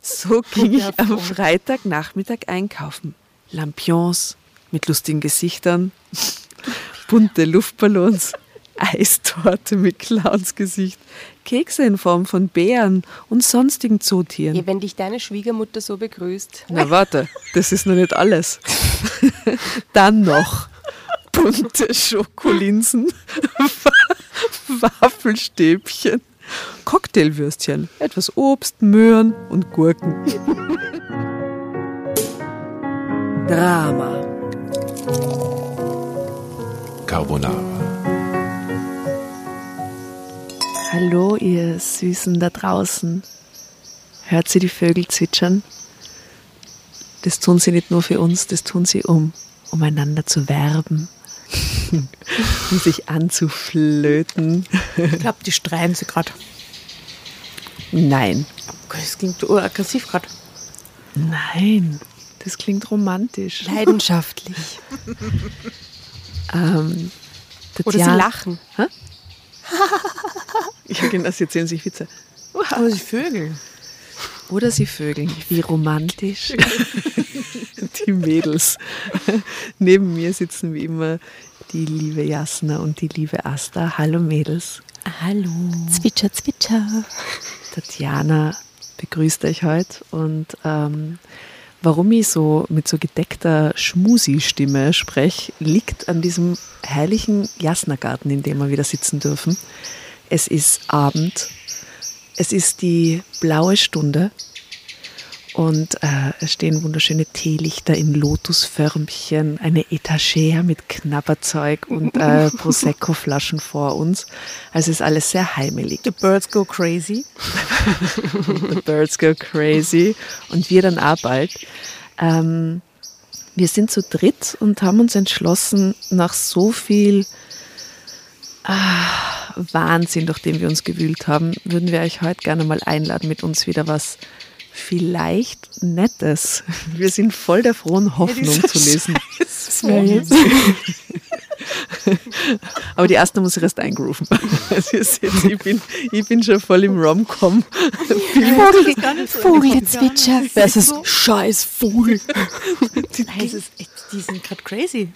So ging ich am Freitagnachmittag einkaufen. Lampions mit lustigen Gesichtern, bunte Luftballons, Eistorte mit Clownsgesicht, Kekse in Form von Bären und sonstigen Zootieren. Ja, wenn dich deine Schwiegermutter so begrüßt. Na warte, das ist noch nicht alles. Dann noch bunte Schokolinsen, Waffelstäbchen, Cocktailwürstchen, etwas Obst, Möhren und Gurken. Drama. Carbonara. Hallo, ihr Süßen da draußen. Hört sie die Vögel zwitschern? Das tun sie nicht nur für uns, das tun sie, um, um einander zu werben, um sich anzuflöten. Ich glaube, die streiten sie gerade. Nein, Das klingt aggressiv gerade. nein, das klingt romantisch. Leidenschaftlich. Ähm, Oder sie lachen. Ja, genau, sie erzählen sich Witze. Oder sie vögeln. Oder sie vögeln. Wie romantisch. die Mädels. Neben mir sitzen wie immer die liebe Jasna und die liebe Asta. Hallo Mädels. Hallo. Zwitscher, zwitscher. Tatjana begrüßt euch heute und ähm, warum ich so mit so gedeckter Schmusi-Stimme spreche, liegt an diesem herrlichen Jasna-Garten, in dem wir wieder sitzen dürfen. Es ist Abend, es ist die blaue Stunde und äh, es stehen wunderschöne Teelichter in Lotusförmchen, eine Etagere mit Knabberzeug und äh, Prosecco-Flaschen vor uns. Also es ist alles sehr heimelig. The birds go crazy. The Birds Go Crazy und wir dann auch bald. Ähm, wir sind zu dritt und haben uns entschlossen, nach so viel ah, Wahnsinn, durch den wir uns gewühlt haben, würden wir euch heute gerne mal einladen, mit uns wieder was vielleicht Nettes. Wir sind voll der frohen Hoffnung zu lesen. Aber die erste muss ich erst eingrooven. Also ihr seht, ich bin, ich bin schon voll im Rom-Com. Vogelzwitscher versus Scheiß Vogel. Die, die sind gerade crazy.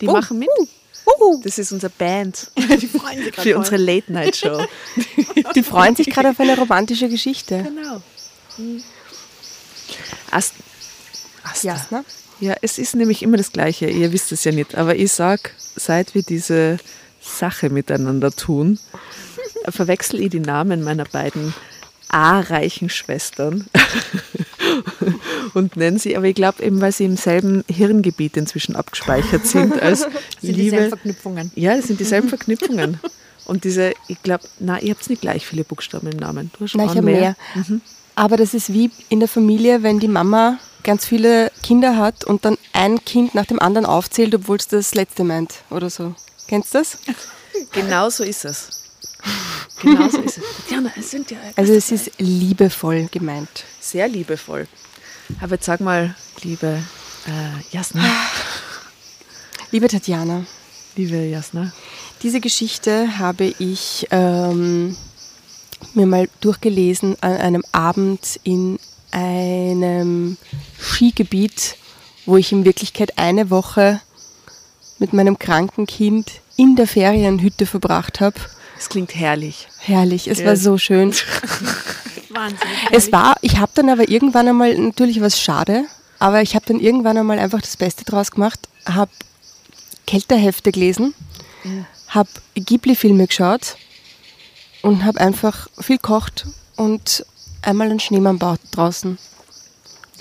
Die Oh, machen mit. Das ist unsere Band Die freuen sich für unsere Late-Night-Show. Die freuen sich gerade auf eine romantische Geschichte. Genau. Ast Asta. Jasna? Ja, es ist nämlich immer das Gleiche. Ihr wisst es ja nicht. Aber ich sag, seit wir diese Sache miteinander tun, verwechsel ich die Namen meiner beiden A-reichen Schwestern und nenne sie, aber ich glaube eben, weil sie im selben Hirngebiet inzwischen abgespeichert sind als Sind Liebe. dieselben Verknüpfungen. Ja, das sind dieselben Verknüpfungen. Und diese, ich glaube, na, ihr habt nicht gleich viele Buchstaben im Namen. Du hast Nein, ich habe mehr. Aber das ist wie in der Familie, wenn die Mama ganz viele Kinder hat und dann ein Kind nach dem anderen aufzählt, obwohl es das letzte meint oder so. Kennst du das? Genau so ist es. Genau so ist es. Tatjana, es sind ja Also es ist liebevoll gemeint. sehr liebevoll. Aber jetzt sag mal, liebe äh, Jasna, Liebe Tatjana, liebe Jasna, diese Geschichte habe ich ähm, mir mal durchgelesen an einem Abend in einem Skigebiet, wo ich in Wirklichkeit eine Woche mit meinem kranken Kind in der Ferienhütte verbracht habe. Es klingt herrlich. Herrlich, es Ja. war so schön. Wahnsinn. Es war, ich habe dann aber irgendwann einmal, natürlich war es schade, aber ich habe dann irgendwann einmal einfach das Beste draus gemacht, habe Kältehefte gelesen, habe Ghibli-Filme geschaut und habe einfach viel kocht und einmal einen Schneemann baut draußen.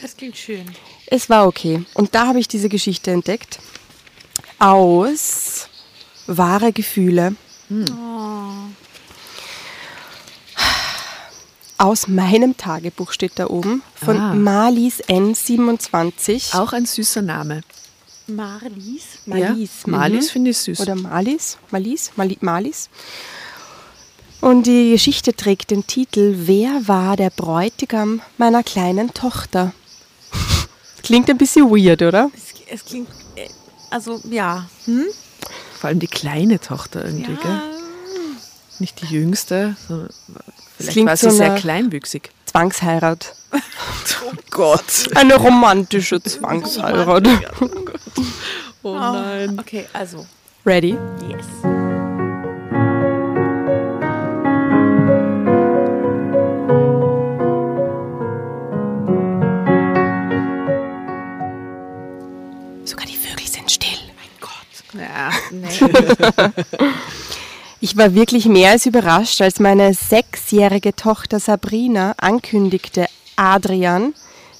Das klingt schön. Es war okay. Und da habe ich diese Geschichte entdeckt. Aus wahre Gefühle. Aus meinem Tagebuch steht da oben von Ah. Marlies N27. Auch ein süßer Name. Marlies. Marlies. Ja, Marlies mhm. finde ich süß. Oder Marlies. Marlies. Marlies. Und die Geschichte trägt den Titel Wer war der Bräutigam meiner kleinen Tochter? Klingt ein bisschen weird, oder? Es, es klingt, äh, also ja. Hm? Vor allem die kleine Tochter irgendwie, gell? ja. Nicht die jüngste, sondern vielleicht klingt war sie so sehr kleinwüchsig. Zwangsheirat. Oh Gott. Eine romantische Zwangsheirat. Oh nein. Okay, also, Ready? yes. Sogar die Vögel sind still. Ja, nee. Ich war wirklich mehr als überrascht, als meine sechsjährige Tochter Sabrina ankündigte, Adrian,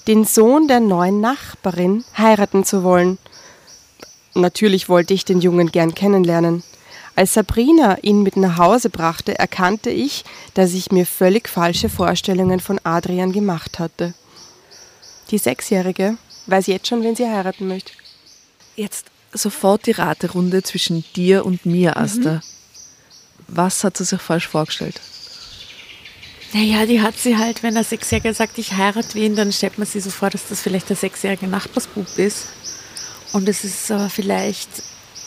den Sohn der neuen Nachbarin, heiraten zu wollen. Natürlich wollte ich den Jungen gern kennenlernen. Als Sabrina ihn mit nach Hause brachte, erkannte ich, dass ich mir völlig falsche Vorstellungen von Adrian gemacht hatte. Die Sechsjährige weiß jetzt schon, wen sie heiraten möchte. Jetzt sofort die Raterunde zwischen dir und mir, Asta. Was hat sie sich falsch vorgestellt? Naja, die hat sie halt, wenn der Sechsjährige sagt, ich heirate wen, dann stellt man sich so vor, dass das vielleicht der sechsjährige Nachbarsbub ist. Und es ist aber vielleicht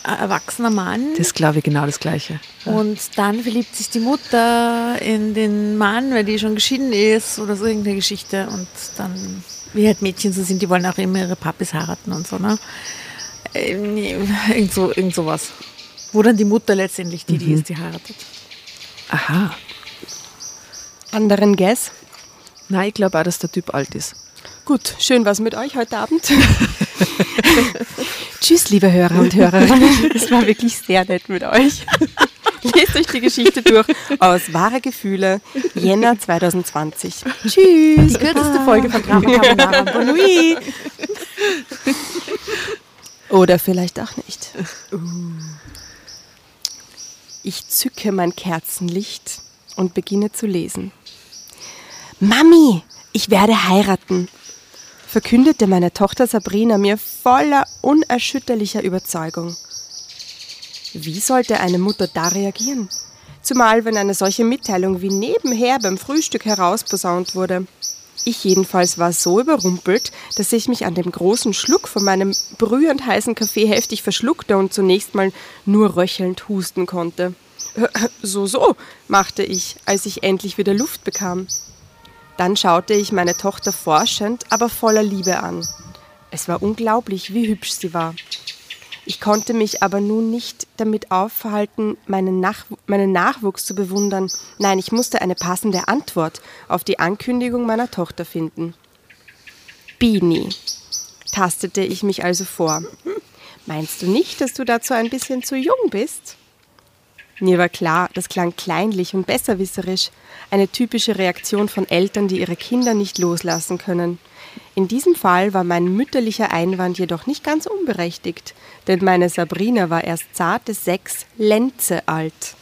ein erwachsener Mann. Das glaube ich genau das Gleiche. Und dann verliebt sich die Mutter in den Mann, weil die schon geschieden ist oder so irgendeine Geschichte. Und dann, wie halt Mädchen so sind, die wollen auch immer ihre Papis heiraten und so, ne? Nee, Irgend, so, irgend sowas. Wo dann die Mutter letztendlich die, die ist, die heiratet. Aha. Anderen Guess? Nein, ich glaube auch, dass der Typ alt ist. Gut, schön was mit euch heute Abend. Tschüss, liebe Hörer und Hörerinnen. Es war wirklich sehr nett mit euch. Lest euch die Geschichte durch aus Wahre Gefühle, Jänner 2020. Tschüss. Kürzeste Folge von Drama Carbonara. Bon nuit. Oder vielleicht auch nicht. Ich zücke mein Kerzenlicht und beginne zu lesen. Mami, ich werde heiraten, verkündete meine Tochter Sabrina mir voller unerschütterlicher Überzeugung. Wie sollte eine Mutter da reagieren? Zumal wenn eine solche Mitteilung wie nebenher beim Frühstück herausposaunt wurde. Ich jedenfalls war so überrumpelt, dass ich mich an dem großen Schluck von meinem brühend heißen Kaffee heftig verschluckte und zunächst mal nur röchelnd husten konnte. So, so, machte ich, als ich endlich wieder Luft bekam. Dann schaute ich meine Tochter forschend, aber voller Liebe an. Es war unglaublich, wie hübsch sie war. Ich konnte mich aber nun nicht damit aufhalten, meinen, Nach meinen Nachwuchs zu bewundern. Nein, ich musste eine passende Antwort auf die Ankündigung meiner Tochter finden. Bini, tastete ich mich also vor. Meinst du nicht, dass du dazu ein bisschen zu jung bist? Mir war klar, das klang kleinlich und besserwisserisch, eine typische Reaktion von Eltern, die ihre Kinder nicht loslassen können. In diesem Fall war mein mütterlicher Einwand jedoch nicht ganz unberechtigt, denn meine Sabrina war erst zarte sechs Lenze alt.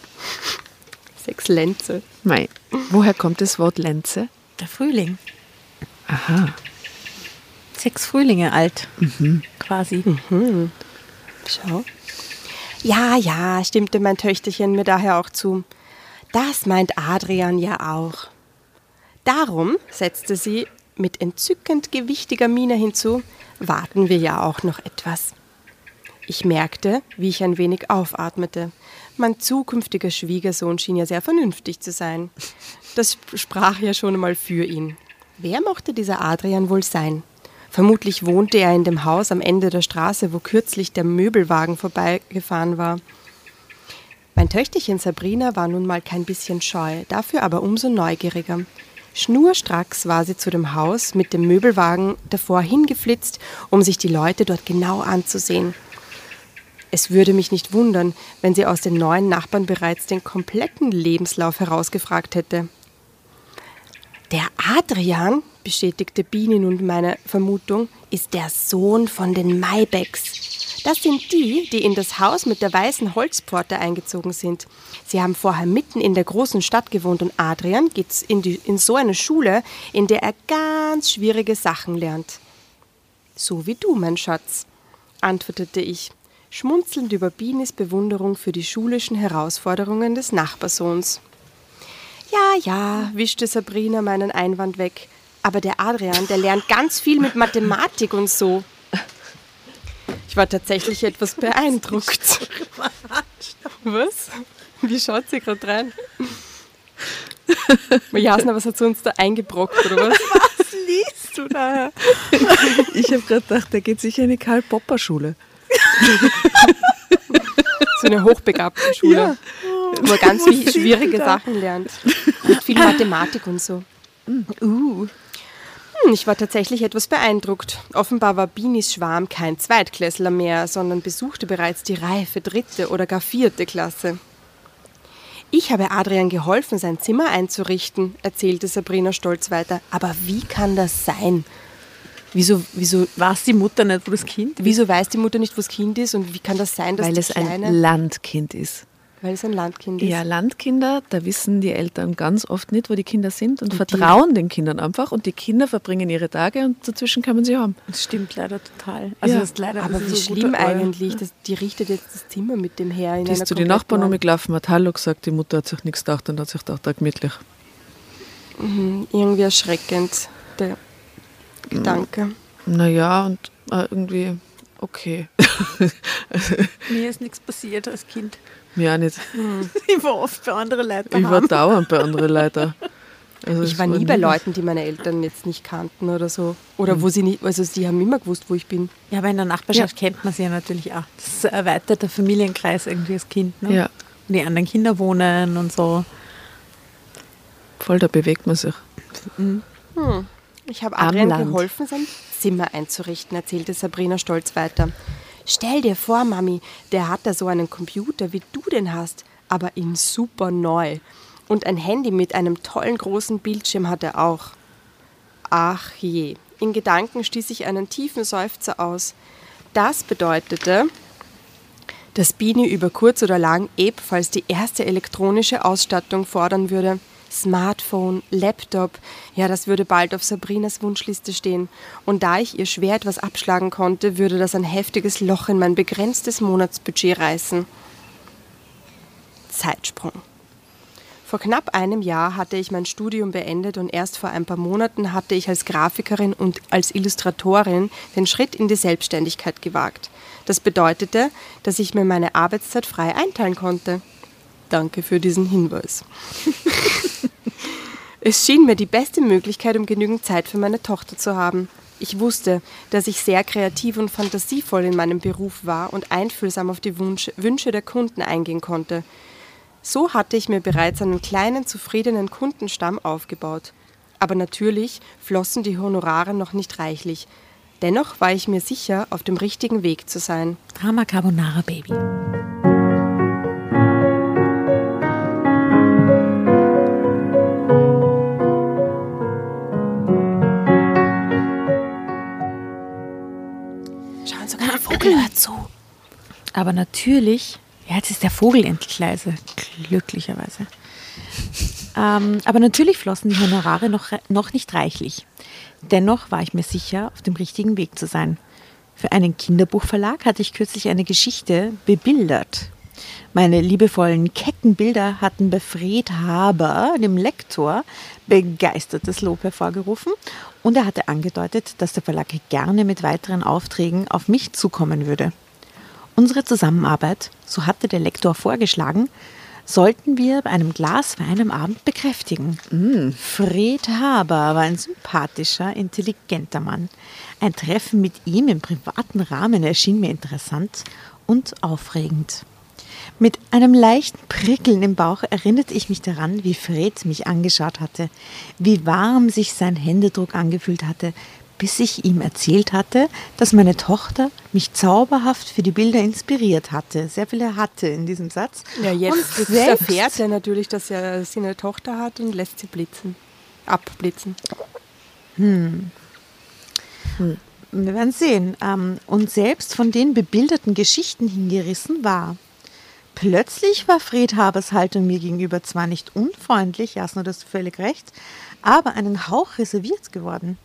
Sechs Lenze. Mei, woher kommt das Wort Lenze? Der Frühling. Aha. Sechs Frühlinge alt. Quasi. Schau. Ja, ja, stimmte mein Töchterchen mir daher auch zu. Das meint Adrian ja auch. Darum, setzte sie mit entzückend gewichtiger Miene hinzu, warten wir ja auch noch etwas. Ich merkte, wie ich ein wenig aufatmete. Mein zukünftiger Schwiegersohn schien ja sehr vernünftig zu sein. Das sprach ja schon einmal für ihn. Wer mochte dieser Adrian wohl sein? Vermutlich wohnte er in dem Haus am Ende der Straße, wo kürzlich der Möbelwagen vorbeigefahren war. Mein Töchterchen Sabrina war nun mal kein bisschen scheu, dafür aber umso neugieriger. Schnurstracks war sie zu dem Haus mit dem Möbelwagen davor hingeflitzt, um sich die Leute dort genau anzusehen. Es würde mich nicht wundern, wenn sie aus den neuen Nachbarn bereits den kompletten Lebenslauf herausgefragt hätte. Der Adrian, bestätigte Biene nun meine Vermutung, ist der Sohn von den Maybecks. Das sind die, die in das Haus mit der weißen Holzpforte eingezogen sind. Sie haben vorher mitten in der großen Stadt gewohnt und Adrian geht in, die, in so eine Schule, in der er ganz schwierige Sachen lernt. So wie du, mein Schatz, antwortete ich, schmunzelnd über Bienes Bewunderung für die schulischen Herausforderungen des Nachbarsohns. Ja, ja, wischte Sabrina meinen Einwand weg. Aber der Adrian, der lernt ganz viel mit Mathematik und so. Ich war tatsächlich etwas beeindruckt. Was? Wie schaut sie gerade rein? Jasna, was hat sie uns da eingebrockt, oder was? Was liest du da? Ich habe gerade gedacht, der geht sicher in die Karl-Popper-Schule. So eine hochbegabte Schule, Ja. wo man ganz schwierige da. Sachen lernt. Und viel Mathematik und so. Uh. Ich war tatsächlich etwas beeindruckt. Offenbar war Binis Schwarm kein Zweitklässler mehr, sondern besuchte bereits die reife dritte oder gar vierte Klasse. Ich habe Adrian geholfen, sein Zimmer einzurichten, erzählte Sabrina stolz weiter. Aber wie kann das sein? Wieso, wieso, Weiß die Mutter nicht, wo das Kind wieso weiß die Mutter nicht, wo das Kind ist? Und wie kann das sein, dass Weil es ein. Landkind ist. Weil es ein Landkind ist? Ja, Landkinder, da wissen die Eltern ganz oft nicht, wo die Kinder sind und, vertrauen den Kindern einfach und die Kinder verbringen ihre Tage und dazwischen kann man sie haben. Das stimmt leider total. Also Ja, das ist leider Aber das wie ist so schlimm eigentlich. Das, die richtet jetzt das Zimmer mit dem her in Die einer ist zu den Nachbarn umgelaufen, hat Hallo gesagt, die Mutter hat sich nichts gedacht und hat sich gedacht, da gemütlich. Irgendwie erschreckend, der Gedanke. Naja, und äh, irgendwie okay. Mir ist nichts passiert als Kind. Mir auch nicht. Ich war oft bei anderen Leuten. Ich war dauernd bei anderen Leuten. Also Ich war nie bei Leuten, die meine Eltern jetzt nicht kannten oder so. Oder wo sie nicht, also sie haben immer gewusst, wo ich bin. Ja, aber in der Nachbarschaft kennt man sie ja natürlich auch. Das ist ein erweiterter Familienkreis irgendwie als Kind. Ne? Ja, Und die anderen Kinder wohnen und so. voll, da bewegt man sich. Ich habe Adrian geholfen, sein Zimmer einzurichten, erzählte Sabrina stolz weiter. Stell dir vor, Mami, der hat da so einen Computer, wie du den hast, aber in super neu. Und ein Handy mit einem tollen großen Bildschirm hat er auch. Ach je. In Gedanken stieß ich einen tiefen Seufzer aus. Das bedeutete, dass Bini über kurz oder lang ebenfalls die erste elektronische Ausstattung fordern würde. Smartphone, Laptop, ja, das würde bald auf Sabrinas Wunschliste stehen. Und da ich ihr schwer etwas abschlagen konnte, würde das ein heftiges Loch in mein begrenztes Monatsbudget reißen. Zeitsprung. Vor knapp einem Jahr hatte ich mein Studium beendet und erst vor ein paar Monaten hatte ich als Grafikerin und als Illustratorin den Schritt in die Selbstständigkeit gewagt. Das bedeutete, dass ich mir meine Arbeitszeit frei einteilen konnte. Danke für diesen Hinweis. es schien mir die beste Möglichkeit, um genügend Zeit für meine Tochter zu haben. Ich wusste, dass ich sehr kreativ und fantasievoll in meinem Beruf war und einfühlsam auf die Wunsch, Wünsche der Kunden eingehen konnte. So hatte ich mir bereits einen kleinen, zufriedenen Kundenstamm aufgebaut. Aber natürlich flossen die Honorare noch nicht reichlich. Dennoch war ich mir sicher, auf dem richtigen Weg zu sein. Drama Carbonara Baby. Aber natürlich, ja, jetzt ist der Vogel endlich leise, glücklicherweise. Ähm, aber natürlich flossen die Honorare noch, noch nicht reichlich. Dennoch war ich mir sicher, auf dem richtigen Weg zu sein. Für einen Kinderbuchverlag hatte ich kürzlich eine Geschichte bebildert. Meine liebevollen, kecken Bilder hatten bei Fred Haber, dem Lektor, begeistertes Lob hervorgerufen und er hatte angedeutet, dass der Verlag gerne mit weiteren Aufträgen auf mich zukommen würde. Unsere Zusammenarbeit, so hatte der Lektor vorgeschlagen, sollten wir bei einem Glas Wein am Abend bekräftigen. Fred Haber war ein sympathischer, intelligenter Mann. Ein Treffen mit ihm im privaten Rahmen erschien mir interessant und aufregend. Mit einem leichten Prickeln im Bauch erinnerte ich mich daran, wie Fred mich angeschaut hatte, wie warm sich sein Händedruck angefühlt hatte, bis ich ihm erzählt hatte, dass meine Tochter mich zauberhaft für die Bilder inspiriert hatte. Sehr viele hatte in diesem Satz. Ja, jetzt, Und jetzt erfährt er natürlich, dass er sie eine Tochter hat und lässt sie blitzen. Abblitzen. Wir werden sehen. Ähm, Und selbst von den bebilderten Geschichten hingerissen war. Plötzlich war Fred Habers Haltung mir gegenüber zwar nicht unfreundlich, Jasna, du hast völlig recht, aber einen Hauch reserviert geworden.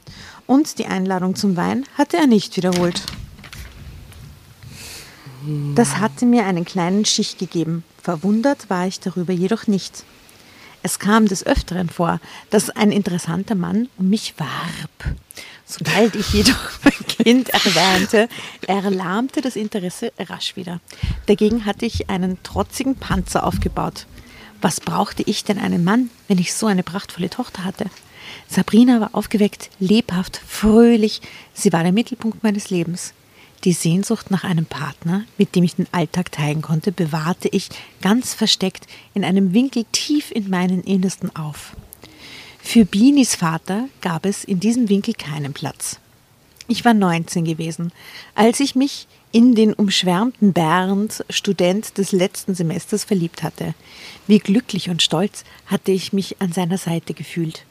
Und die Einladung zum Wein hatte er nicht wiederholt. Das hatte mir einen kleinen Stich gegeben. Verwundert war ich darüber jedoch nicht. Es kam des Öfteren vor, dass ein interessanter Mann um mich warb. Sobald ich jedoch mein Kind erwähnte, erlahmte das Interesse rasch wieder. Dagegen hatte ich einen trotzigen Panzer aufgebaut. Was brauchte ich denn einen Mann, wenn ich so eine prachtvolle Tochter hatte? Sabrina war aufgeweckt, lebhaft, fröhlich. Sie war der Mittelpunkt meines Lebens. Die Sehnsucht nach einem Partner, mit dem ich den Alltag teilen konnte, bewahrte ich ganz versteckt in einem Winkel tief in meinen Innersten auf. Für Binis Vater gab es in diesem Winkel keinen Platz. Ich war 19 gewesen, als ich mich in den umschwärmten Bernd, Student des letzten Semesters, verliebt hatte. Wie glücklich und stolz hatte ich mich an seiner Seite gefühlt.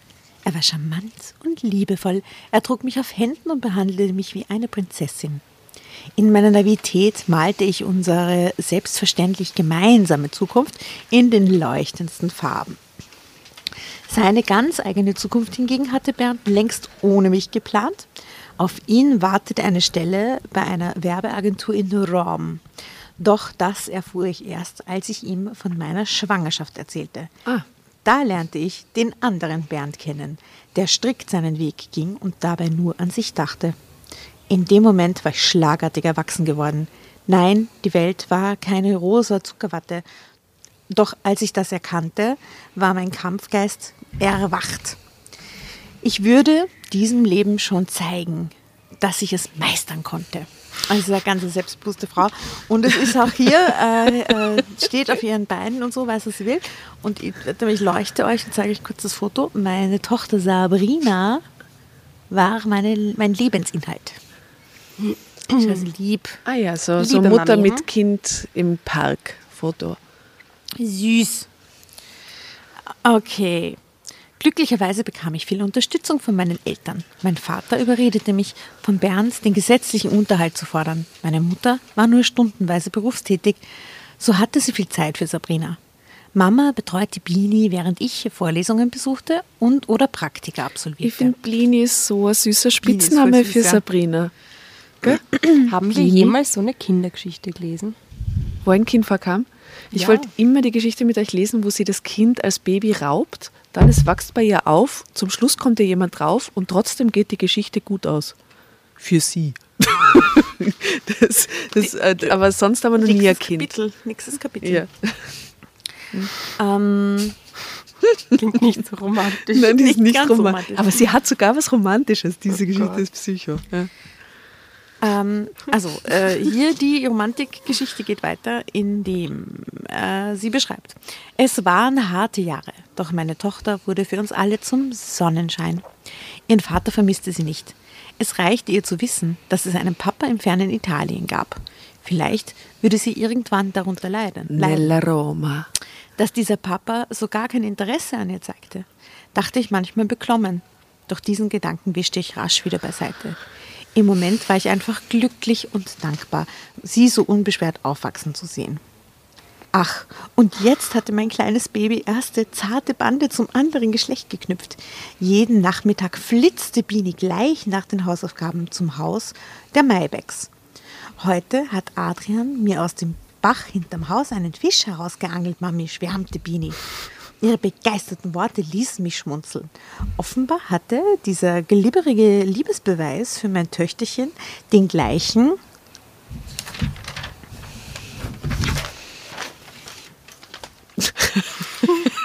Er war charmant und liebevoll, er trug mich auf Händen und behandelte mich wie eine Prinzessin. In meiner Naivität malte ich unsere selbstverständlich gemeinsame Zukunft in den leuchtendsten Farben. Seine ganz eigene Zukunft hingegen hatte Bernd längst ohne mich geplant. Auf ihn wartete eine Stelle bei einer Werbeagentur in Rom. Doch das erfuhr ich erst, als ich ihm von meiner Schwangerschaft erzählte. Ah. Da lernte ich den anderen Bernd kennen, der strikt seinen Weg ging und dabei nur an sich dachte. In dem Moment war ich schlagartig erwachsen geworden. Nein, die Welt war keine rosa Zuckerwatte. Doch als ich das erkannte, war mein Kampfgeist erwacht. Ich würde diesem Leben schon zeigen, dass ich es meistern konnte. Also eine ganz selbstbewusste Frau. Und es ist auch hier, äh, äh, steht auf ihren Beinen und so, weiß, was sie will. Und ich, ich leuchte euch und zeige euch kurz das Foto. Meine Tochter Sabrina war meine, mein Lebensinhalt. Ich sie lieb. Ah ja, so, so Mutter Mami, mit Kind im Park Foto. Süß. Okay. Glücklicherweise bekam ich viel Unterstützung von meinen Eltern. Mein Vater überredete mich, von Bernd den gesetzlichen Unterhalt zu fordern. Meine Mutter war nur stundenweise berufstätig. So hatte sie viel Zeit für Sabrina. Mama betreute Bini, während ich Vorlesungen besuchte und oder Praktika absolvierte. Ich finde, Blini ist so ein süßer Blini Spitzname süß, für ja. Sabrina. Haben wir Blini? jemals so eine Kindergeschichte gelesen? Wo ein Kind vorkam. Ich Ja. wollte immer die Geschichte mit euch lesen, wo sie das Kind als Baby raubt, dann es wächst bei ihr auf, zum Schluss kommt ihr jemand drauf und trotzdem geht die Geschichte gut aus. Für sie. das, das, äh, aber sonst haben wir noch nie ein Kind. Kapitel. Nächstes Kapitel. Ja. Ähm, Klingt nicht so romantisch. Nein, die ist Nicht nicht romantisch. romantisch. Aber sie hat sogar was Romantisches, diese Geschichte Gott. ist Psycho. Ja. Ähm, also, äh, hier die Romantikgeschichte geht weiter, indem äh, sie beschreibt. Es waren harte Jahre, doch meine Tochter wurde für uns alle zum Sonnenschein. Ihren Vater vermisste sie nicht. Es reichte ihr zu wissen, dass es einen Papa im fernen Italien gab. Vielleicht würde sie irgendwann darunter leiden. Nella Roma. Dass dieser Papa so gar kein Interesse an ihr zeigte, dachte ich manchmal beklommen. Doch diesen Gedanken wischte ich rasch wieder beiseite. Im Moment war ich einfach glücklich und dankbar, sie so unbeschwert aufwachsen zu sehen. Ach, und jetzt hatte mein kleines Baby erste zarte Bande zum anderen Geschlecht geknüpft. Jeden Nachmittag flitzte Bini gleich nach den Hausaufgaben zum Haus der Maybecks. Heute hat Adrian mir aus dem Bach hinterm Haus einen Fisch herausgeangelt, Mami, schwärmte Bini. Ihre begeisterten Worte ließen mich schmunzeln. Offenbar hatte dieser glibberige Liebesbeweis für mein Töchterchen den gleichen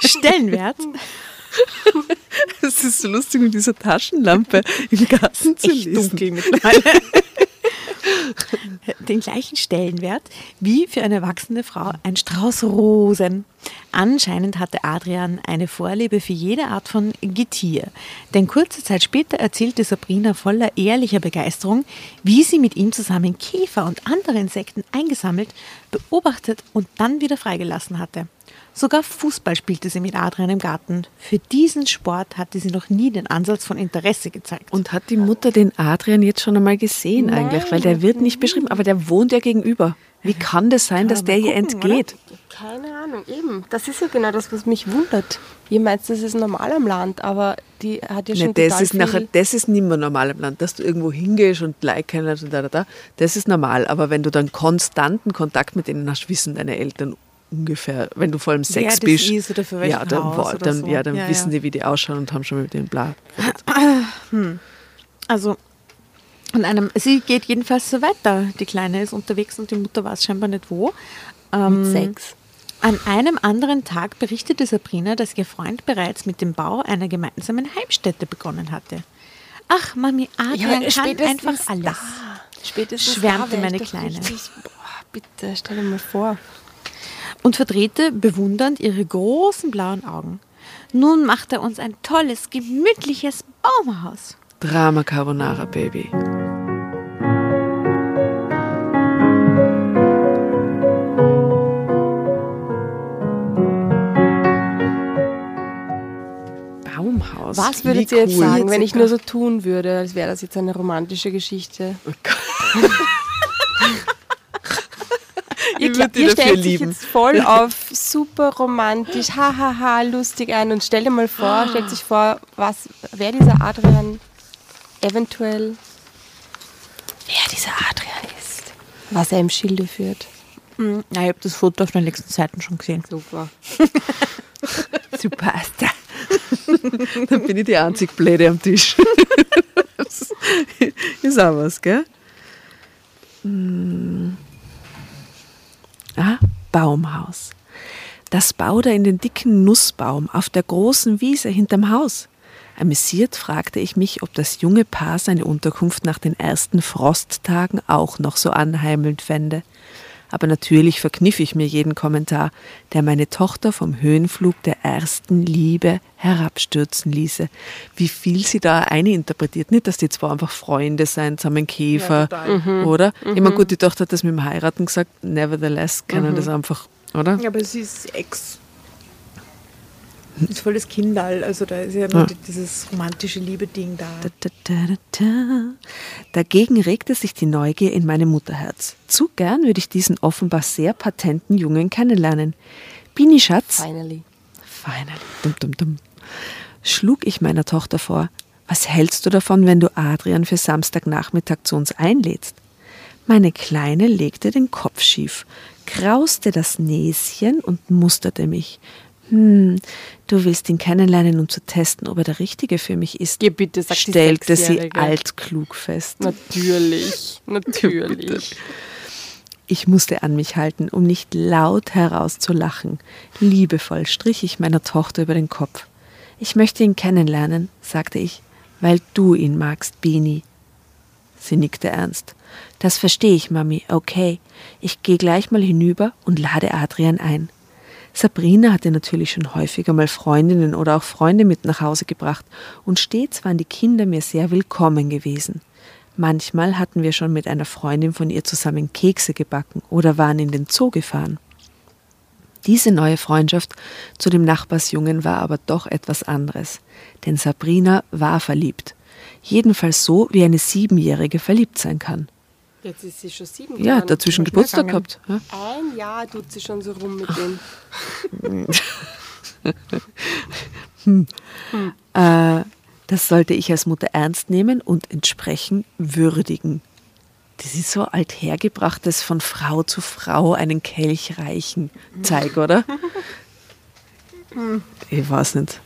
Stellenwert Es ist so lustig, mit dieser Taschenlampe im Garten zu lesen. dunkel mittlerweile. Den gleichen Stellenwert wie für eine erwachsene Frau ein Strauß Rosen. Anscheinend hatte Adrian eine Vorliebe für jede Art von Getier. Denn kurze Zeit später erzählte Sabrina voller ehrlicher Begeisterung, wie sie mit ihm zusammen Käfer und andere Insekten eingesammelt, beobachtet und dann wieder freigelassen hatte. Sogar Fußball spielte sie mit Adrian im Garten. Für diesen Sport hatte sie noch nie den Ansatz von Interesse gezeigt. Und hat die Mutter den Adrian jetzt schon einmal gesehen eigentlich? Weil der wird nicht beschrieben, aber der wohnt ja gegenüber. Wie kann das sein, dass der mal ihr gucken, entgeht? Keine Ahnung, eben. Das ist ja genau das, was mich wundert. Ihr meint, das ist normal am Land, aber die hat ja schon Nee, das ist nachher, viel... das ist nicht mehr normal im Land, dass du irgendwo hingehst und Like kennst und da, da, da. Das ist normal. Aber wenn du dann konstanten Kontakt mit denen hast, wissen deine Eltern ungefähr, wenn du vor allem Sex das bist, ist oder für welchen ja, dann, oder dann, so. ja, dann Ja, wissen ja. die, wie die ausschauen und haben schon mit denen bla. Also, an einem, sie geht jedenfalls so weiter. Die Kleine ist unterwegs und die Mutter weiß scheinbar nicht wo. Ähm, Sex. An einem anderen Tag berichtete Sabrina, dass ihr Freund bereits mit dem Bau einer gemeinsamen Heimstätte begonnen hatte. Ach, Mami, Adrian Ja, kann einfach alles. da. Spätestens Schwärmte da meine Kleine. richtig- Boah, bitte, stell dir mal vor. Und verdrehte bewundernd ihre großen blauen Augen. Nun macht er uns ein tolles, gemütliches Baumhaus. Drama Carbonara, Baby. Baumhaus. Was würdet Wie ihr jetzt cool. sagen, wenn ich nur so tun würde, als wäre das jetzt eine romantische Geschichte? ihr, Ich würd gla- dich ihr dafür stellt sich lieben. jetzt voll auf super romantisch, hahaha, lustig ein und stell dir mal vor, stellt sich vor, was, wer dieser Adrian eventuell, wer dieser Adrian ist, was er im Schilde führt. Hm, Ja, ich habe das Foto auf den nächsten Seiten schon gesehen. Super. Super. Dann bin ich die einzig Blöde am Tisch. Ist auch was, gell? Hm. Ah, Baumhaus. Das baut er in den dicken Nussbaum auf der großen Wiese hinterm Haus. Amüsiert fragte ich mich, ob das junge Paar seine Unterkunft nach den ersten Frosttagen auch noch so anheimelnd fände. Aber natürlich verkniff ich mir jeden Kommentar, der meine Tochter vom Höhenflug der ersten Liebe herabstürzen ließe. Wie viel sie da eininterpretiert. Nicht, dass die zwei einfach Freunde sein, zusammen Käfer, oder? Ich meine, gut, die Tochter hat das mit dem Heiraten gesagt, nevertheless können das einfach, oder? Ja, aber sie ist Ex. Ist voll das Kindal, also da ist ja nur Ja. dieses romantische Liebe-Ding da. Da, da, da, da, da. Dagegen regte sich die Neugier in meinem Mutterherz. Zu gern würde ich diesen offenbar sehr patenten Jungen kennenlernen. Bini Schatz, Finally. Finally. Dum, dum, dum. Schlug ich meiner Tochter vor, was hältst du davon, wenn du Adrian für Samstagnachmittag zu uns einlädst? Meine Kleine legte den Kopf schief, krauste das Näschen und musterte mich. Hm, du willst ihn kennenlernen, um zu testen, ob er der Richtige für mich ist, Geh bitte, sagt stellte sie altklug fest. Natürlich, natürlich. Ich musste an mich halten, um nicht laut herauszulachen. Liebevoll strich ich meiner Tochter über den Kopf. Ich möchte ihn kennenlernen, sagte ich, weil du ihn magst, Bini. Sie nickte ernst. Das verstehe ich, Mami. Okay. Ich gehe gleich mal hinüber und lade Adrian ein. Sabrina hatte natürlich schon häufiger mal Freundinnen oder auch Freunde mit nach Hause gebracht und stets waren die Kinder mir sehr willkommen gewesen. Manchmal hatten wir schon mit einer Freundin von ihr zusammen Kekse gebacken oder waren in den Zoo gefahren. Diese neue Freundschaft zu dem Nachbarsjungen war aber doch etwas anderes, denn Sabrina war verliebt. Jedenfalls so, wie eine Siebenjährige verliebt sein kann. Jetzt ist sie schon sieben Ja, geworden. dazwischen Geburtstag gehabt. Ja. Ein Jahr tut sie schon so rum mit dem. Äh, das sollte ich als Mutter ernst nehmen und entsprechend würdigen. Das ist so althergebrachtes von Frau zu Frau einen Kelch reichen Zeig, oder? Ich weiß nicht.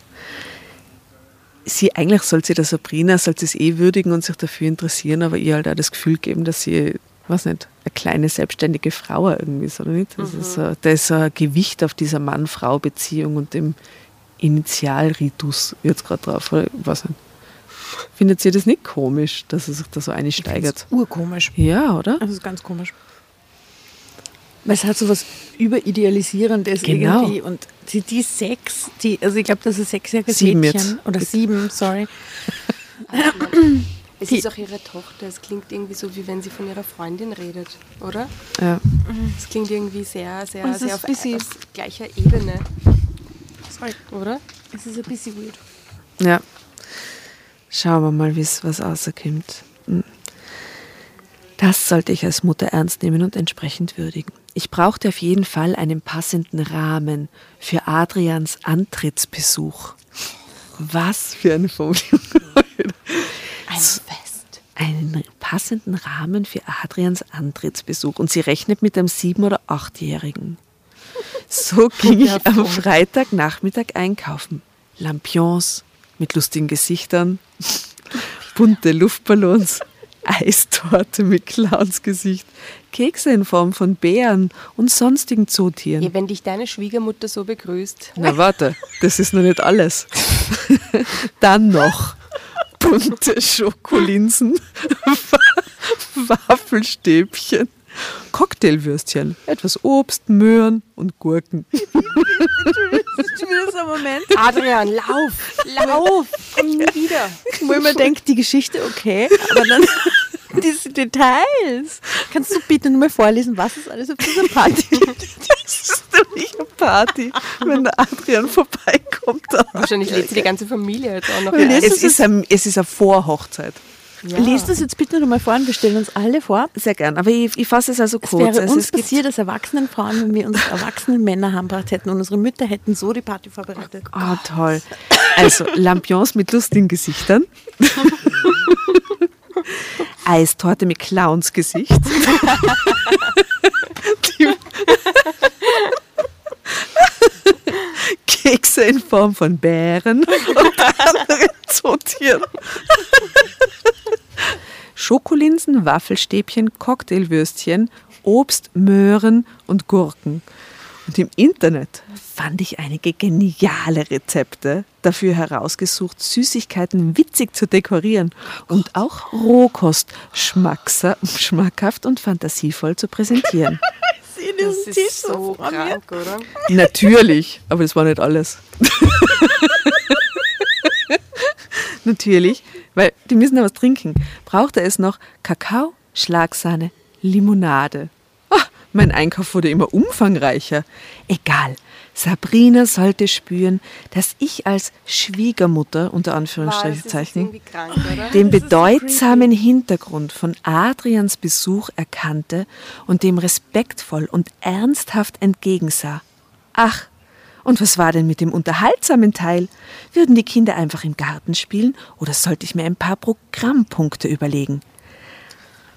Sie, eigentlich soll sie der Sabrina, soll sie es eh würdigen und sich dafür interessieren, aber ihr halt auch das Gefühl geben, dass sie, weiß nicht, eine kleine selbstständige Frau irgendwie ist, oder nicht? Das ist, so- da ist so ein Gewicht auf dieser Mann-Frau-Beziehung und dem Initialritus jetzt gerade drauf, oder? Weiß nicht. Findet ihr das nicht komisch, dass er sich da so einsteigert? Urkomisch. Ja, oder? Das ist ganz komisch. Weil es hat so was Überidealisierendes Genau. irgendwie. Und die, die sechs, die, also ich glaube, das ist sechsjähriges Sieben Mädchen. jetzt. Oder sieben, sorry. Es Die- ist auch ihre Tochter. Es klingt irgendwie so, wie wenn sie von ihrer Freundin redet, oder? Ja. Es klingt irgendwie sehr, sehr, es sehr auf, auf gleicher Ebene, Sorry. oder? Es ist ein bisschen weird. Ja. Schauen wir mal, wie's was rauskommt. Hm. Das sollte ich als Mutter ernst nehmen und entsprechend würdigen. Ich brauchte auf jeden Fall einen passenden Rahmen für Adrians Antrittsbesuch. Was für eine Formulierung. Ein Fest. einen passenden Rahmen für Adrians Antrittsbesuch und sie rechnet mit einem sieben- oder achtjährigen. So ging ich am Freitagnachmittag einkaufen. Lampions mit lustigen Gesichtern, bunte Luftballons, Eistorte mit Clownsgesicht, Kekse in Form von Bären und sonstigen Zootieren. Ja, wenn dich deine Schwiegermutter so begrüßt. Na warte, das ist noch nicht alles. Dann noch bunte Schokolinsen, Waffelstäbchen, Cocktailwürstchen, etwas Obst, Möhren und Gurken. Moment. Adrian, lauf, lauf, komm nie wieder. Wo ich mir denke, die Geschichte okay, aber dann diese Details. Kannst du bitte nur mal vorlesen, was es alles auf dieser Party gibt? Das ist nämlich eine Party, wenn der Adrian vorbeikommt. Wahrscheinlich lädt sie die ganze Familie jetzt auch noch Es ein. ist, eine, es ist eine Vorhochzeit. Ja. Lies das jetzt bitte nochmal vor und wir stellen uns alle vor. Sehr gern, aber ich, ich fasse es also Es kurz. wäre Also uns es passiert als erwachsenen Frauen, wenn wir unsere erwachsenen Männer heimgebracht hätten und unsere Mütter hätten so die Party vorbereitet. Ah, toll. Also Lampions mit lustigen Gesichtern. Eistorte mit Clownsgesicht. Die- Kekse in Form von Bären und anderen Zootieren. Schokolinsen, Waffelstäbchen, Cocktailwürstchen, Obst, Möhren und Gurken. Und im Internet fand ich einige geniale Rezepte dafür herausgesucht, Süßigkeiten witzig zu dekorieren und auch Rohkost schmackhaft und fantasievoll zu präsentieren. Das ist so krank, oder? Natürlich, aber das war nicht alles. Natürlich, weil die müssen ja was trinken. Brauchte es noch Kakao, Schlagsahne, Limonade. Ah, mein Einkauf wurde immer umfangreicher. Egal, Sabrina sollte spüren, dass ich als Schwiegermutter, unter Anführungszeichen, krank, oder? den bedeutsamen Hintergrund von Adrians Besuch erkannte und dem respektvoll und ernsthaft entgegensah. Ach, und was war denn mit dem unterhaltsamen Teil? Würden die Kinder einfach im Garten spielen oder sollte ich mir ein paar Programmpunkte überlegen?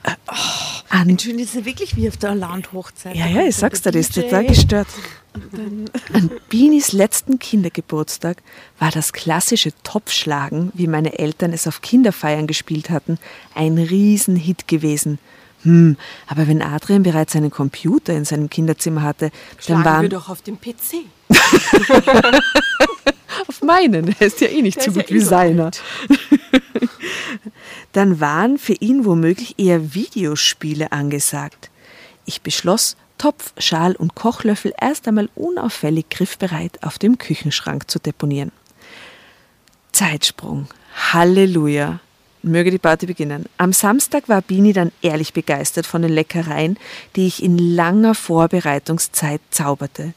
Äh, oh, Schön, das ist ja wirklich wie auf der Landhochzeit. ja, ja, ich sag's dir, das ist total gestört. An Binis letzten Kindergeburtstag war das klassische Topfschlagen, wie meine Eltern es auf Kinderfeiern gespielt hatten, ein Riesenhit gewesen. Hm, aber wenn Adrian bereits einen Computer in seinem Kinderzimmer hatte, dann Schlagen wir waren doch auf dem PC. auf meinen, er ist ja eh nicht Der so ja gut eh wie so seiner. dann waren für ihn womöglich eher Videospiele angesagt. Ich beschloss, Topf, Schal und Kochlöffel erst einmal unauffällig griffbereit auf dem Küchenschrank zu deponieren. Zeitsprung. Halleluja. Möge die Party beginnen. Am Samstag war Bini dann ehrlich begeistert von den Leckereien, die ich in langer Vorbereitungszeit zauberte.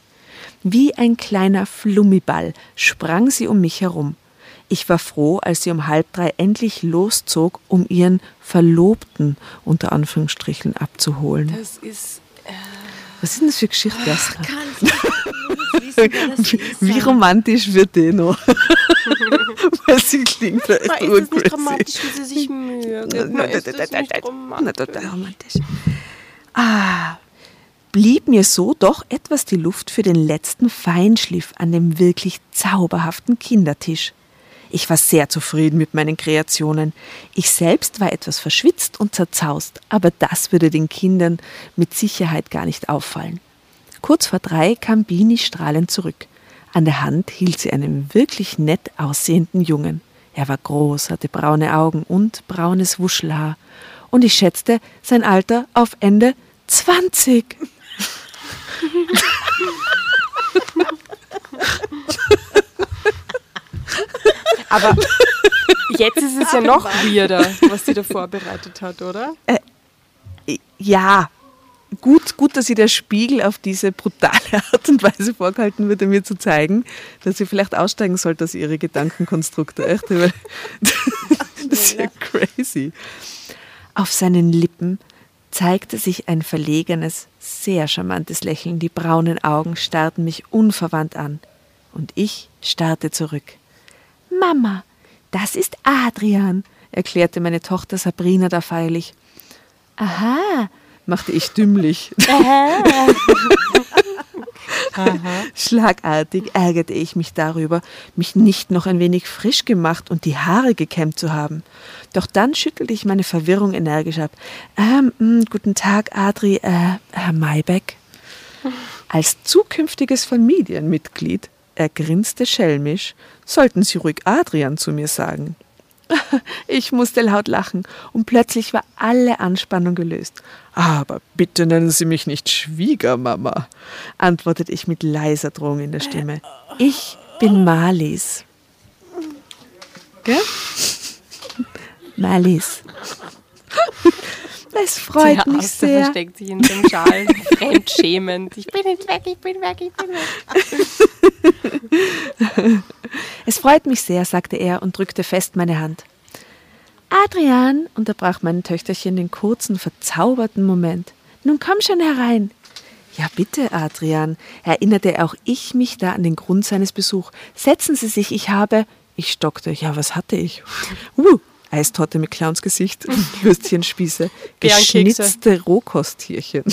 Wie ein kleiner Flummiball sprang sie um mich herum. Ich war froh, als sie um halb drei endlich loszog, um ihren Verlobten unter Anführungsstrichen abzuholen. Das ist. Was ist denn das für Geschichte? Kannst du wissen, Wie, romantisch wird die noch? Weil sie klingt echt Ma, ist es nicht dramatisch, wie sie sich mögen? Ist das nicht romantisch? romantisch. Ah, blieb mir so doch etwas die Luft für den letzten Feinschliff an dem wirklich zauberhaften Kindertisch. Ich war sehr zufrieden mit meinen Kreationen. Ich selbst war etwas verschwitzt und zerzaust, aber das würde den Kindern mit Sicherheit gar nicht auffallen. Kurz vor drei kam Bini strahlend zurück. An der Hand hielt sie einen wirklich nett aussehenden Jungen. Er war groß, hatte braune Augen und braunes Wuschelhaar. Und ich schätzte sein Alter auf Ende 20. Aber jetzt ist es ja noch weirder, was sie da vorbereitet hat, oder? Ja, gut, gut, dass ihr der Spiegel auf diese brutale Art und Weise vorgehalten wird, um mir zu zeigen, dass sie vielleicht aussteigen sollte aus ihre Gedankenkonstrukte. Echt, weil das ist ja crazy. Auf seinen Lippen zeigte sich ein verlegenes, sehr charmantes Lächeln. Die braunen Augen starrten mich unverwandt an. Und ich starrte zurück. Mama, das ist Adrian, erklärte meine Tochter Sabrina da feierlich. Aha, machte ich dümmlich. Schlagartig ärgerte ich mich darüber, mich nicht noch ein wenig frisch gemacht und die Haare gekämmt zu haben. Doch dann schüttelte ich meine Verwirrung energisch ab. Ähm, mh, guten Tag, Adri, äh, Herr Maybeck. Als zukünftiges Familienmitglied, er grinste schelmisch, sollten Sie ruhig Adrian zu mir sagen. Ich musste laut lachen und plötzlich war alle Anspannung gelöst. Aber bitte nennen Sie mich nicht Schwiegermama, antwortete ich mit leiser Drohung in der Stimme. Ich bin Marlies. Gell? Marlies. Es freut Der mich Arzt sehr. versteckt sich in dem Schal, fremdschämend. Ich bin jetzt weg, ich bin weg, ich bin weg. Es freut mich sehr, sagte er und drückte fest meine Hand. Adrian, unterbrach mein Töchterchen den kurzen, verzauberten Moment. Nun komm schon herein. Ja, bitte, Adrian, erinnerte auch ich mich da an den Grund seines Besuchs. Setzen Sie sich, ich habe. Ich stockte. Ja, was hatte ich? Uh, Eistorte mit Clownsgesicht, Würstchenspieße, geschnitzte Rohkosttierchen,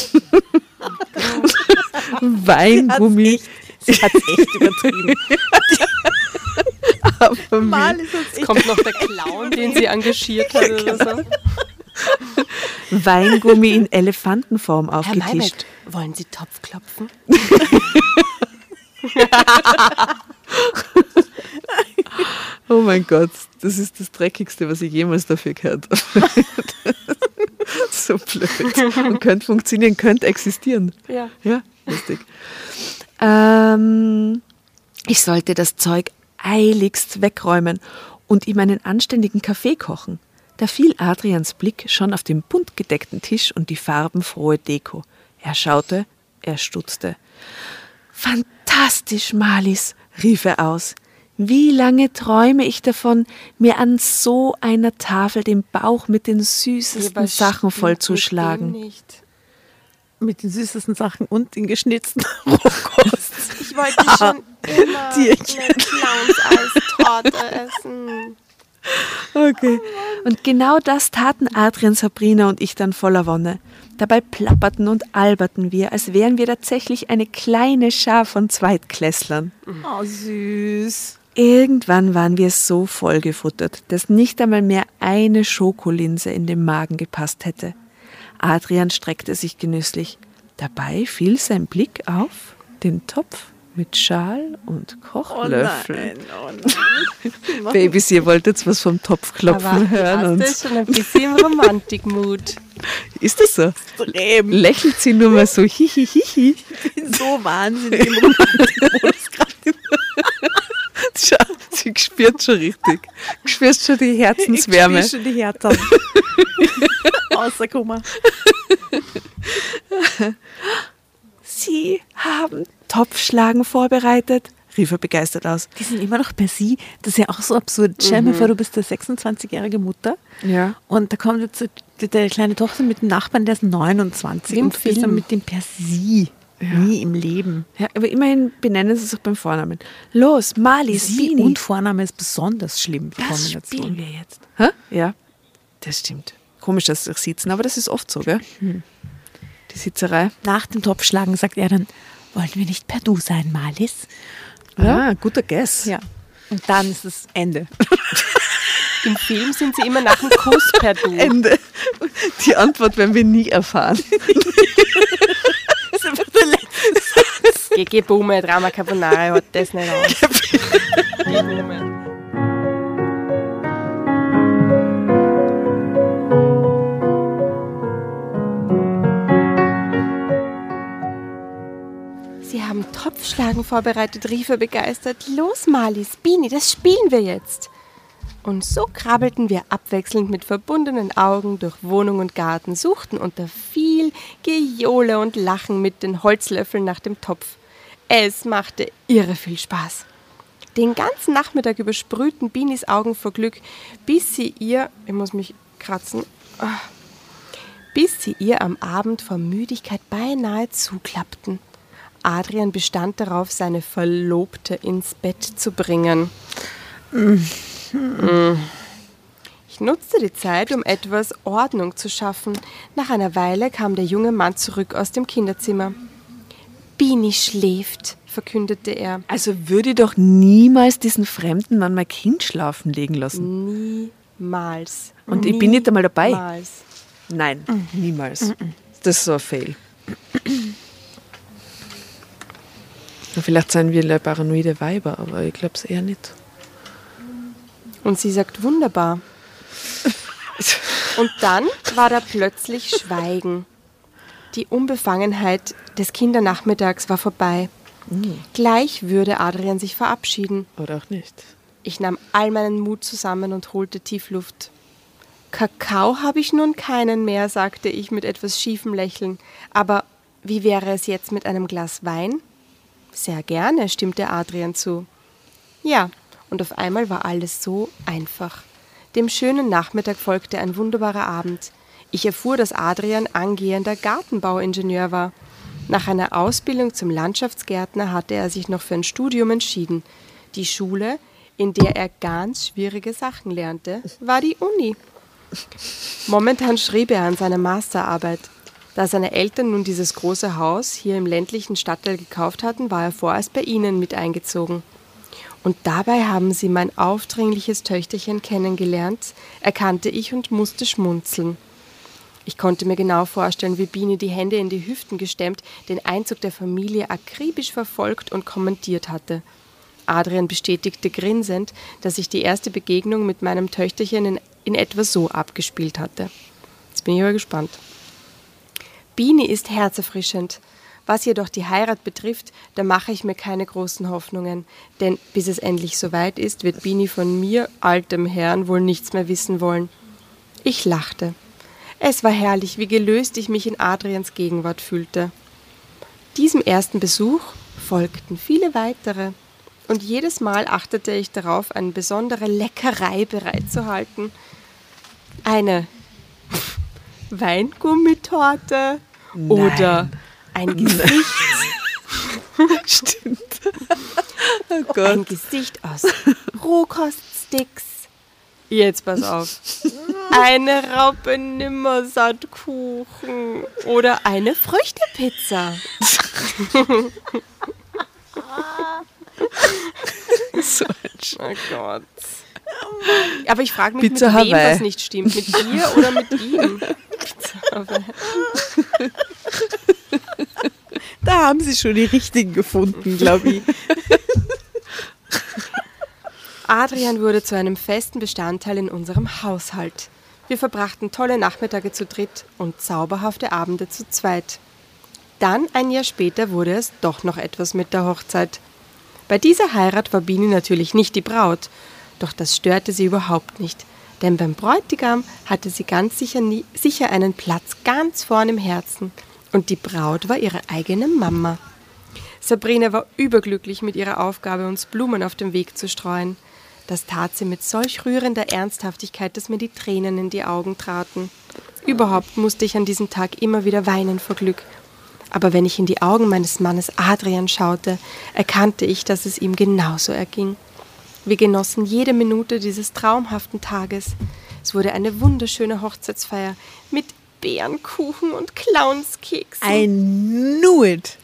Weingummi. Sie hat echt übertrieben. Aber Mal ist es Jetzt kommt noch der Clown, den sie engagiert hat oder so. Weingummi in Elefantenform Herr aufgetischt. Maybert, wollen Sie Topf klopfen? Oh mein Gott, das ist das Dreckigste, was ich jemals dafür gehört habe. so blöd. Und könnte funktionieren, könnte existieren. Ja. Ja, lustig. Ähm, ich sollte das Zeug eiligst wegräumen und ihm einen anständigen Kaffee kochen. Da fiel Adrians Blick schon auf den bunt gedeckten Tisch und die farbenfrohe Deko. Er schaute, er stutzte. Fantastisch, Malis, rief er aus. Wie lange träume ich davon, mir an so einer Tafel den Bauch mit den süßesten Sachen vollzuschlagen. nicht. Mit den süßesten Sachen und den geschnitzten Rohkost. Ich wollte schon immer Tierchen. eine Clowns-Eistorte essen. Okay. Und genau das taten Adrian, Sabrina und ich dann voller Wonne. Dabei plapperten und alberten wir, als wären wir tatsächlich eine kleine Schar von Zweitklässlern. Oh, süß. Irgendwann waren wir so vollgefuttert, dass nicht einmal mehr eine Schokolinse in den Magen gepasst hätte. Adrian streckte sich genüsslich. Dabei fiel sein Blick auf den Topf mit Schal und Oh Kochlöffel. nein, oh nein. Babys, ihr wollt jetzt was vom Topfklopfen Aber hören. Und das ist schon ein bisschen im Romantikmut. ist das so? Extrem. Lächelt sie nur mal so hihihihi. Ich bin so wahnsinnig im Romantikmodus gerade. Schau, sie spürt schon richtig. Du spürst schon die Herzenswärme. Ich spüre schon die Herzen. Außer Kummer. Sie haben Topfschlagen vorbereitet, rief er begeistert aus. Die sind immer noch bei sie. Das ist ja auch so absurd. Stell dir vor, du bist eine 26-jährige Mutter Ja. und da kommt jetzt so die- deine kleine Tochter mit dem Nachbarn, der ist 29 Wie im und du bist dann Film. mit dem per sie. Nie im Leben. ja. Aber immerhin benennen sie es auch beim Vornamen. Los, Mali, Sie Spini. und Vorname ist besonders schlimm. Die das Kombination. spielen wir jetzt. Hä? Ja, das stimmt. Komisch, dass sie sich sitzen, aber das ist oft so, gell? Die Sitzerei. Nach dem Topfschlagen sagt er dann, wollen wir nicht per Du sein, Malis? Ah, guter Guess. Ja. Und dann ist das Ende. Im Film sind sie immer nach dem Kuss per Du. Ende. Die Antwort werden wir nie erfahren. Letzte GG Bume, Drama Carbonara hat das nicht aus. GG Bume. Sie haben Topfschlagen vorbereitet, rief er begeistert. Los, Marlies, Bini, das spielen wir jetzt. Und so krabbelten wir abwechselnd mit verbundenen Augen durch Wohnung und Garten, suchten unter viel Gejohle und Lachen mit den Holzlöffeln nach dem Topf. Es machte irre viel Spaß. Den ganzen Nachmittag übersprühten Binis Augen vor Glück, bis sie ihr, ich muss mich kratzen, ah, bis sie ihr am Abend vor Müdigkeit beinahe zuklappten. Adrian bestand darauf, seine Verlobte ins Bett zu bringen. Ich nutzte die Zeit, um etwas Ordnung zu schaffen. Nach einer Weile kam der junge Mann zurück aus dem Kinderzimmer. Bini schläft, verkündete er. Also würde ich doch niemals diesen fremden Mann mein Kind schlafen legen lassen. Niemals. Und ich bin nicht einmal dabei. Niemals. Nein, niemals. Das ist so ein Fail. Vielleicht seien wir paranoide Weiber, aber ich glaube es eher nicht. Und sie sagt, wunderbar. Und dann war da plötzlich Schweigen. Die Unbefangenheit des Kindernachmittags war vorbei. Gleich würde Adrian sich verabschieden. Oder auch nicht. Ich nahm all meinen Mut zusammen und holte tief Luft. Kakao habe ich nun keinen mehr, sagte ich mit etwas schiefem Lächeln. Aber wie wäre es jetzt mit einem Glas Wein? Sehr gerne, stimmte Adrian zu. Ja, und auf einmal war alles so einfach. Dem schönen Nachmittag folgte ein wunderbarer Abend. Ich erfuhr, dass Adrian angehender Gartenbauingenieur war. Nach einer Ausbildung zum Landschaftsgärtner hatte er sich noch für ein Studium entschieden. Die Schule, in der er ganz schwierige Sachen lernte, war die Uni. Momentan schrieb er an seiner Masterarbeit. Da seine Eltern nun dieses große Haus hier im ländlichen Stadtteil gekauft hatten, war er vorerst bei ihnen mit eingezogen. Und dabei haben sie mein aufdringliches Töchterchen kennengelernt, erkannte ich und musste schmunzeln. Ich konnte mir genau vorstellen, wie Biene die Hände in die Hüften gestemmt den Einzug der Familie akribisch verfolgt und kommentiert hatte. Adrian bestätigte grinsend, dass sich die erste Begegnung mit meinem Töchterchen in, in etwa so abgespielt hatte. Jetzt bin ich aber gespannt. Biene ist herzerfrischend. Was jedoch die Heirat betrifft, da mache ich mir keine großen Hoffnungen, denn bis es endlich soweit ist, wird Bini von mir, altem Herrn, wohl nichts mehr wissen wollen. Ich lachte. Es war herrlich, wie gelöst ich mich in Adrians Gegenwart fühlte. Diesem ersten Besuch folgten viele weitere, und jedes Mal achtete ich darauf, eine besondere Leckerei bereitzuhalten. Eine Weingummitorte oder ein Gesicht, Stimmt. Oh ein. Gesicht aus Rohkoststicks. Jetzt pass auf. Eine Raupe Nimmersattkuchen oder eine Früchtepizza. So ein Oh Gott. Aber ich frage mich, Pizza mit wem Hawaii. was nicht stimmt. Mit dir oder mit ihm? Pizza Hawaii. Da haben sie schon die richtigen gefunden, glaube ich. Adrian wurde zu einem festen Bestandteil in unserem Haushalt. Wir verbrachten tolle Nachmittage zu dritt und zauberhafte Abende zu zweit. Dann, ein Jahr später, wurde es doch noch etwas mit der Hochzeit. Bei dieser Heirat war Bini natürlich nicht die Braut, doch das störte sie überhaupt nicht, denn beim Bräutigam hatte sie ganz sicher, nie, sicher einen Platz ganz vorn im Herzen und die Braut war ihre eigene Mama. Sabrina war überglücklich mit ihrer Aufgabe, uns Blumen auf dem Weg zu streuen. Das tat sie mit solch rührender Ernsthaftigkeit, dass mir die Tränen in die Augen traten. Überhaupt musste ich an diesem Tag immer wieder weinen vor Glück. Aber wenn ich in die Augen meines Mannes Adrian schaute, erkannte ich, dass es ihm genauso erging. Wir genossen jede Minute dieses traumhaften Tages. Es wurde eine wunderschöne Hochzeitsfeier mit Bärenkuchen und Clownskeksen. I knew it.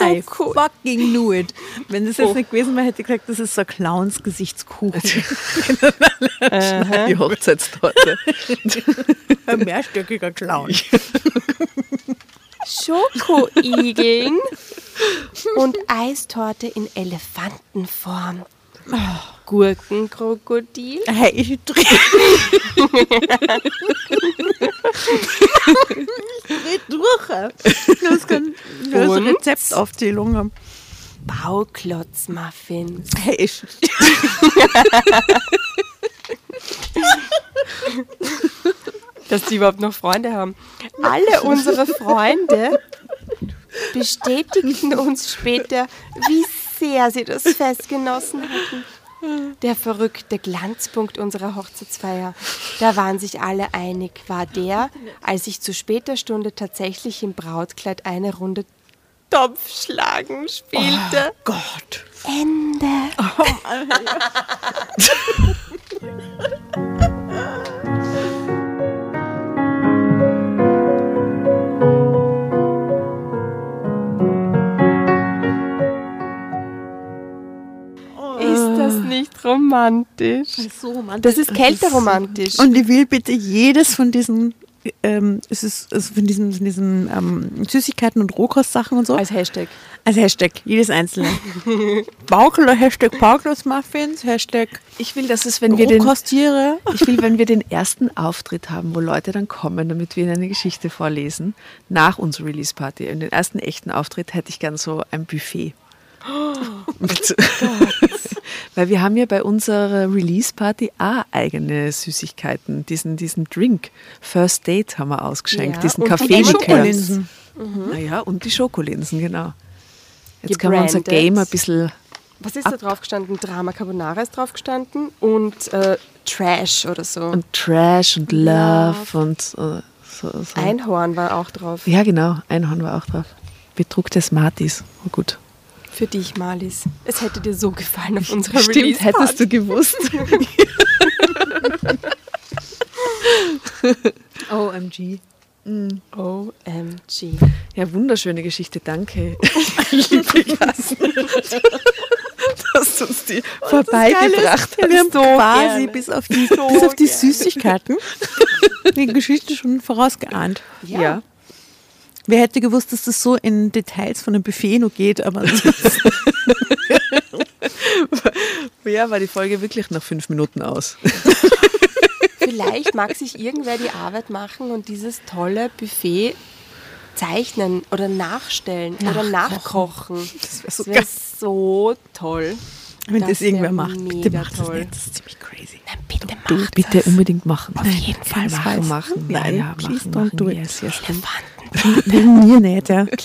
I Schoko. fucking knew it. Wenn das jetzt Oh. nicht gewesen wäre, hätte ich gesagt, das ist so ein Clowns-Gesichtskuchen. Die Hochzeitstorte. ein mehrstöckiger Clown. Schokoigeln und Eistorte in Elefantenform. Gurkenkrokodil, Hey, ich dreh. ich dreh durch. Das kann das Und? Rezeptaufzählung haben. Bauklotzmuffins, Hey, ich. dass die überhaupt noch Freunde haben. Alle unsere Freunde bestätigten uns später, wie sehr sie das Fest genossen hatten. Der verrückte Glanzpunkt unserer Hochzeitsfeier, da waren sich alle einig, war der, als ich zu später Stunde tatsächlich im Brautkleid eine Runde Topfschlagen spielte. Gott. Ende. romantisch. So romantisch. Das ist kälteromantisch. Und ich will bitte jedes von diesen, ähm, es ist also von diesen, von diesen ähm, Süßigkeiten und Rohkostsachen und so Als Hashtag. als Hashtag, jedes einzelne. Baukel, Hashtag Bauklotz-Muffins, Hashtag Ich will, dass es, wenn wir den, Rohkostiere. ich will, wenn wir den ersten Auftritt haben, wo Leute dann kommen, damit wir ihnen eine Geschichte vorlesen, nach unserer Release-Party. Und den ersten echten Auftritt hätte ich gern so ein Buffet. Mit- Weil wir haben ja bei unserer Release-Party auch eigene Süßigkeiten. Diesen, diesen Drink, First Date haben wir ausgeschenkt, Ja, diesen Kaffee-Likör. Schokolinsen. Naja, und die Schokolinsen, genau. Jetzt kann man unser Gebrandet. Game ein bisschen Was ist da drauf gestanden? Drama Carbonara ist drauf gestanden und äh, Trash oder so. und Trash und Love und äh, so, so. Einhorn war auch drauf. Ja, genau, Einhorn war auch drauf. Bedruckte Smarties. Oh gut. Für dich, Marlies. Es hätte dir so gefallen auf unserer Stimmt, Release hättest du gewusst. OMG. OMG. Ja, wunderschöne Geschichte, danke. Liebe Jasmin, dass du uns die vorbeigebracht hast. Wir haben So quasi gerne. bis auf die, bis auf die Süßigkeiten die Geschichte schon vorausgeahnt. Ja. Wer hätte gewusst, dass das so in Details von einem Buffet noch geht, aber ja, war die Folge wirklich nach fünf Minuten aus. Vielleicht mag sich irgendwer die Arbeit machen und dieses tolle Buffet zeichnen oder nachstellen oder nachkochen. Das wäre so Das geil. so toll. Wenn Das das, irgendwer wär macht, bitte macht das toll. nicht. Das ist ziemlich crazy. Nein, bitte Du, mach bitte das. unbedingt machen. Auf jeden Fall machen, machen. Nein, ja, please machen, don't machen. do it. Yes, yes, stimmt. Bei mir nicht, ja.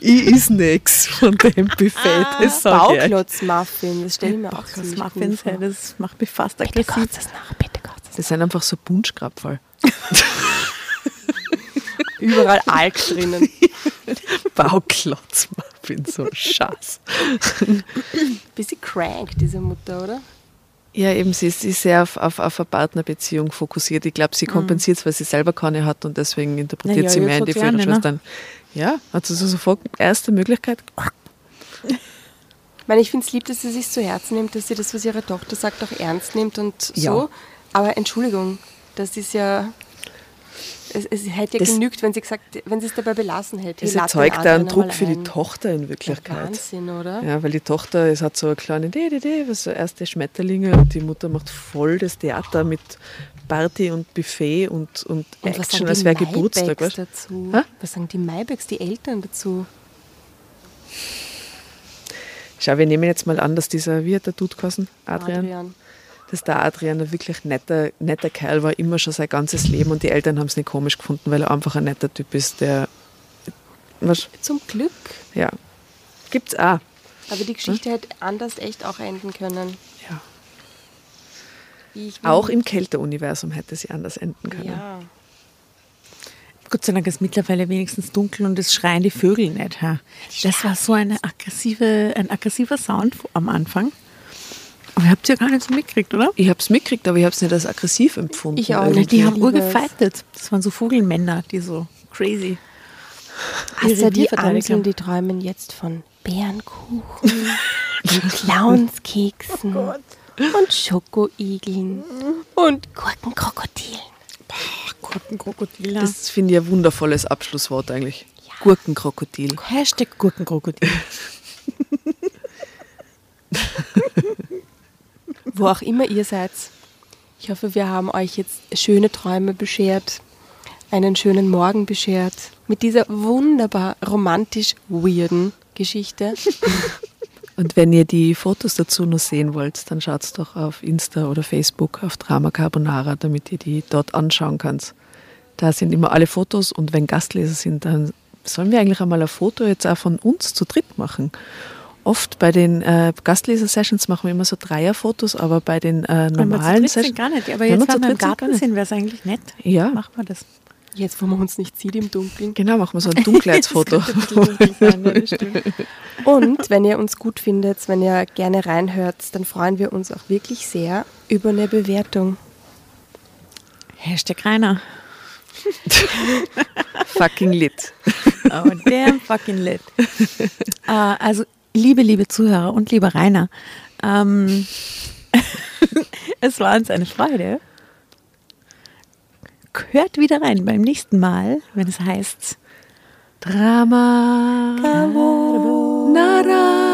Ich is nix von dem Buffet, das ich euch. Bauklotz-Muffin, das stelle ich mir auch Das macht, cool vor. das macht mich fast Bitte aggressiv. kotzt es nach, bitte kotzt es Das sind einfach so Bunschkrapferl. Überall Alk drinnen. Bauklotz, bin so Schatz. Bisschen crank, diese Mutter, oder? Ja, eben, sie ist, sehr auf, auf, auf eine Partnerbeziehung fokussiert. Ich glaube, sie kompensiert weil sie selber keine hat und deswegen interpretiert Ja, sie mehr in die kleine, ne? Ja, also so sofort erste Möglichkeit. Ich meine, ich finde es lieb, dass sie sich zu Herzen nimmt, dass sie das, was ihre Tochter sagt, auch ernst nimmt und so. Ja. Aber Entschuldigung, das ist ja. Es, es hätte ja Das- genügt, wenn sie gesagt, wenn sie es dabei belassen hätte. Das erzeugt da einen Druck für die. Tochter in Ja, Wirklichkeit. Wahnsinn, oder? Ja, weil die Tochter, es hat so eine kleine Idee, was so erste Schmetterlinge und die Mutter macht voll das Theater mit Party und Buffet und, und, Und Action, als wäre Geburtstag. Weißt? dazu? Hä? Was sagen die Maybachs, die Eltern dazu? Schau, wir nehmen jetzt mal an, dass dieser, wie hat der Dude? Adrian? Adrian. Dass der Adrian ein wirklich netter, netter Kerl war, immer schon sein ganzes Leben und die Eltern haben es nicht komisch gefunden, weil er einfach ein netter Typ ist, der. Was? Zum Glück. Ja. Gibt's auch. Aber die Geschichte hätte anders echt auch enden können. Ja. Auch im Kälteuniversum hätte sie anders enden können. Ja. Gott sei Dank ist mittlerweile wenigstens dunkel und es schreien die Vögel nicht. Ha? Das war so eine aggressive, ein aggressiver Sound am Anfang. Aber ihr habt ja gar nicht so mitgekriegt, oder? Ich habe es mitgekriegt, aber ich habe es nicht als aggressiv empfunden. Ich auch irgendwie. nicht. Die haben es. urgefeitet. Das waren so Vogelmänner, die so crazy. Also Revier die Amseln, die träumen jetzt von Bärenkuchen Clownskeksen und Schokoigeln und Gurkenkrokodilen. Gurkenkrokodil. Das finde ich ein wundervolles Abschlusswort eigentlich. Gurkenkrokodil. Hashtag Gurkenkrokodil. Wo auch immer ihr seid. Ich hoffe, wir haben euch jetzt schöne Träume beschert, einen schönen Morgen beschert mit dieser wunderbar romantisch weirden Geschichte. Und wenn ihr die Fotos dazu noch sehen wollt, dann schaut doch auf Insta oder Facebook auf Drama Carbonara, damit ihr die dort anschauen könnt. Da sind immer alle Fotos und wenn Gastleser sind, dann sollen wir eigentlich einmal ein Foto jetzt auch von uns zu dritt machen. Oft bei den äh, Gastleser-Sessions machen wir immer so Dreierfotos, aber bei den äh, Wenn wir zu normalen Sessions. gar nicht. Aber Wenn jetzt, wenn wir im Garten nicht. sind, wäre es eigentlich nett. Ja. Machen wir das. Jetzt, wo man uns nicht sieht im Dunkeln. Genau, machen wir so ein Dunkelheitsfoto. Und wenn ihr uns gut findet, wenn ihr gerne reinhört, dann freuen wir uns auch wirklich sehr über eine Bewertung. Hashtag Rainer. Fucking lit. Oh, damn fucking lit. äh, also, liebe, liebe Zuhörer und lieber Rainer, Ähm, es war uns eine Freude. Hört wieder rein beim nächsten Mal, wenn es heißt Drama. Carbonara.